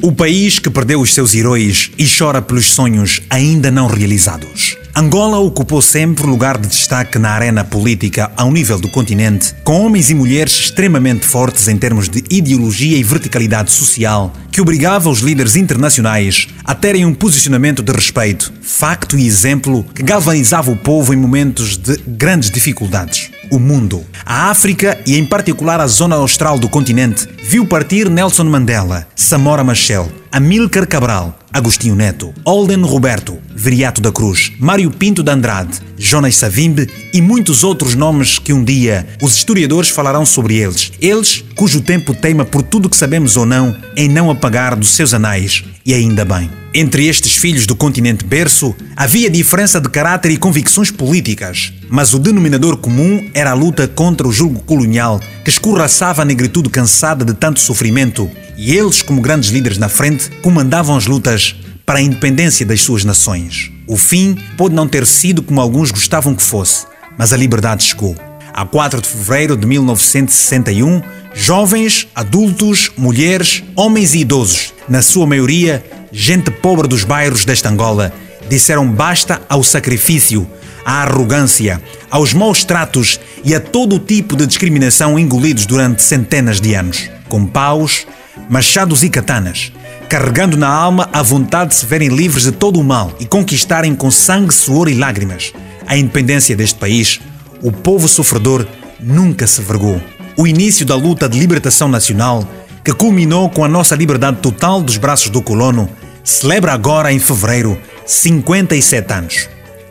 O país que perdeu os seus heróis e chora pelos sonhos ainda não realizados. Angola ocupou sempre lugar de destaque na arena política ao nível do continente, com homens e mulheres extremamente fortes em termos de ideologia e verticalidade social, que obrigava os líderes internacionais a terem um posicionamento de respeito, facto e exemplo que galvanizava o povo em momentos de grandes dificuldades. O mundo, a África e em particular a zona austral do continente, viu partir Nelson Mandela, Samora Machel, Amílcar Cabral, Agostinho Neto, Olden Roberto, Viriato da Cruz, Mário Pinto de Andrade, Jonas Savimbe e muitos outros nomes que um dia os historiadores falarão sobre eles. Eles cujo tempo teima por tudo que sabemos ou não em não apagar dos seus anais, e ainda bem. Entre estes filhos do continente berço havia diferença de caráter e convicções políticas, mas o denominador comum era a luta contra o julgo colonial que escorraçava a negritude cansada de tanto sofrimento e eles, como grandes líderes na frente, comandavam as lutas para a independência das suas nações. O fim pode não ter sido como alguns gostavam que fosse, mas a liberdade chegou. A 4 de fevereiro de 1961, jovens, adultos, mulheres, homens e idosos, na sua maioria, gente pobre dos bairros desta Angola, disseram basta ao sacrifício, à arrogância, aos maus tratos e a todo o tipo de discriminação engolidos durante centenas de anos. Com paus, machados e katanas, carregando na alma a vontade de se verem livres de todo o mal e conquistarem com sangue, suor e lágrimas a independência deste país, o povo sofredor nunca se vergou. O início da luta de libertação nacional, que culminou com a nossa liberdade total dos braços do colono, celebra agora em fevereiro 57 anos.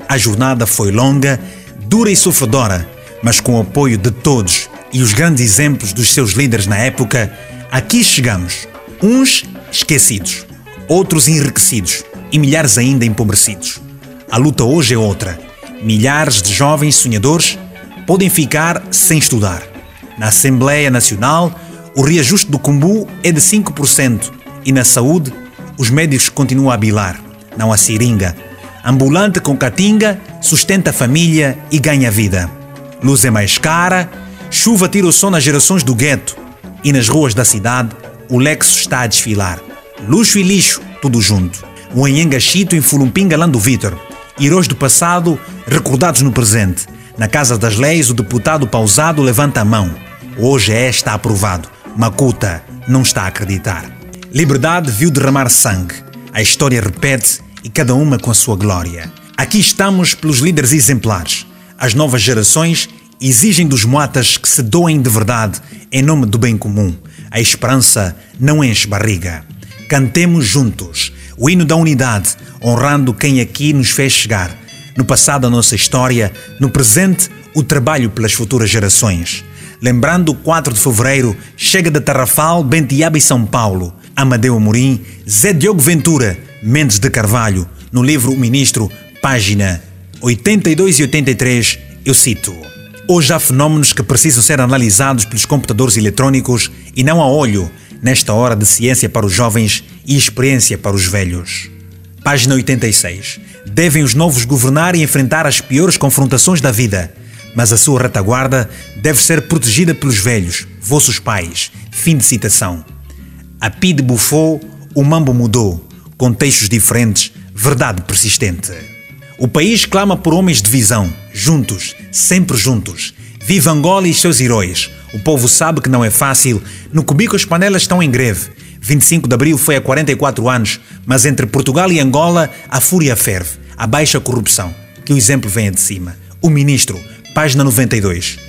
A jornada foi longa, dura e sofredora, mas com o apoio de todos e os grandes exemplos dos seus líderes na época, Aqui chegamos, uns esquecidos, outros enriquecidos e milhares ainda empobrecidos. A luta hoje é outra. Milhares de jovens sonhadores podem ficar sem estudar. Na Assembleia Nacional, o reajuste do cumbu é de 5% e na saúde, os médicos continuam a bilar, não a seringa. Ambulante com catinga sustenta a família e ganha vida. Luz é mais cara, chuva tira o som nas gerações do gueto e nas ruas da cidade, o Lexus está a desfilar. Luxo e lixo, tudo junto. O Enhenga Chito em Fulumpinga Lando Vitor. Heróis do passado, recordados no presente. Na Casa das Leis, o deputado pausado levanta a mão. Hoje é está aprovado. Macuta não está a acreditar. Liberdade viu derramar sangue. A história repete e cada uma com a sua glória. Aqui estamos pelos líderes exemplares. As novas gerações exigem dos moatas que se doem de verdade em nome do bem comum. A esperança não enche barriga. Cantemos juntos o hino da unidade, honrando quem aqui nos fez chegar. No passado, a nossa história, no presente, o trabalho pelas futuras gerações. Lembrando o 4 de fevereiro, chega de Tarrafal, Bentiaba e São Paulo. Amadeu Amorim, Zé Diogo Ventura, Mendes de Carvalho, no livro O Ministro, página 82 e 83, eu cito. Hoje há fenómenos que precisam ser analisados pelos computadores eletrônicos e não a olho, nesta hora de ciência para os jovens e experiência para os velhos. Página 86. Devem os novos governar e enfrentar as piores confrontações da vida, mas a sua retaguarda deve ser protegida pelos velhos, vossos pais. Fim de citação. A PID bufou, o mambo mudou. Contextos diferentes, verdade persistente. O país clama por homens de visão, juntos, sempre juntos. Viva Angola e seus heróis. O povo sabe que não é fácil. No Cubico as panelas estão em greve. 25 de abril foi há 44 anos, mas entre Portugal e Angola a fúria ferve. A baixa corrupção. Que o exemplo venha de cima. O ministro, página 92.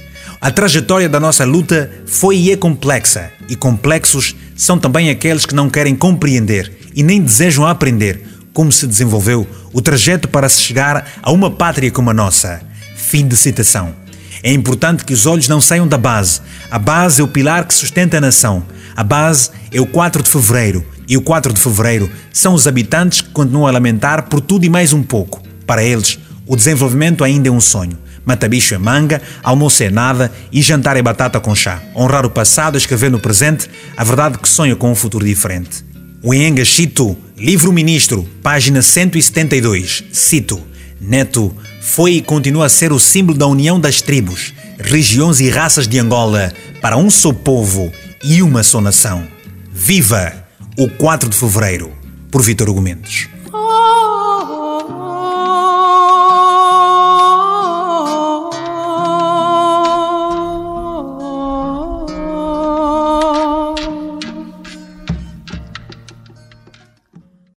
A trajetória da nossa luta foi e é complexa, e complexos são também aqueles que não querem compreender e nem desejam aprender como se desenvolveu o trajeto para se chegar a uma pátria como a nossa. Fim de citação. É importante que os olhos não saiam da base. A base é o pilar que sustenta a nação. A base é o 4 de fevereiro. E o 4 de fevereiro são os habitantes que continuam a lamentar por tudo e mais um pouco. Para eles, o desenvolvimento ainda é um sonho. Matabicho é manga, almoço é nada e jantar é batata com chá. Honrar o passado escrever no presente a verdade que sonha com um futuro diferente. O Enga Chito, livro ministro, página 172, cito: Neto foi e continua a ser o símbolo da união das tribos, regiões e raças de Angola para um só povo e uma só nação. Viva O 4 de Fevereiro, por Vítor Hugo Mendes.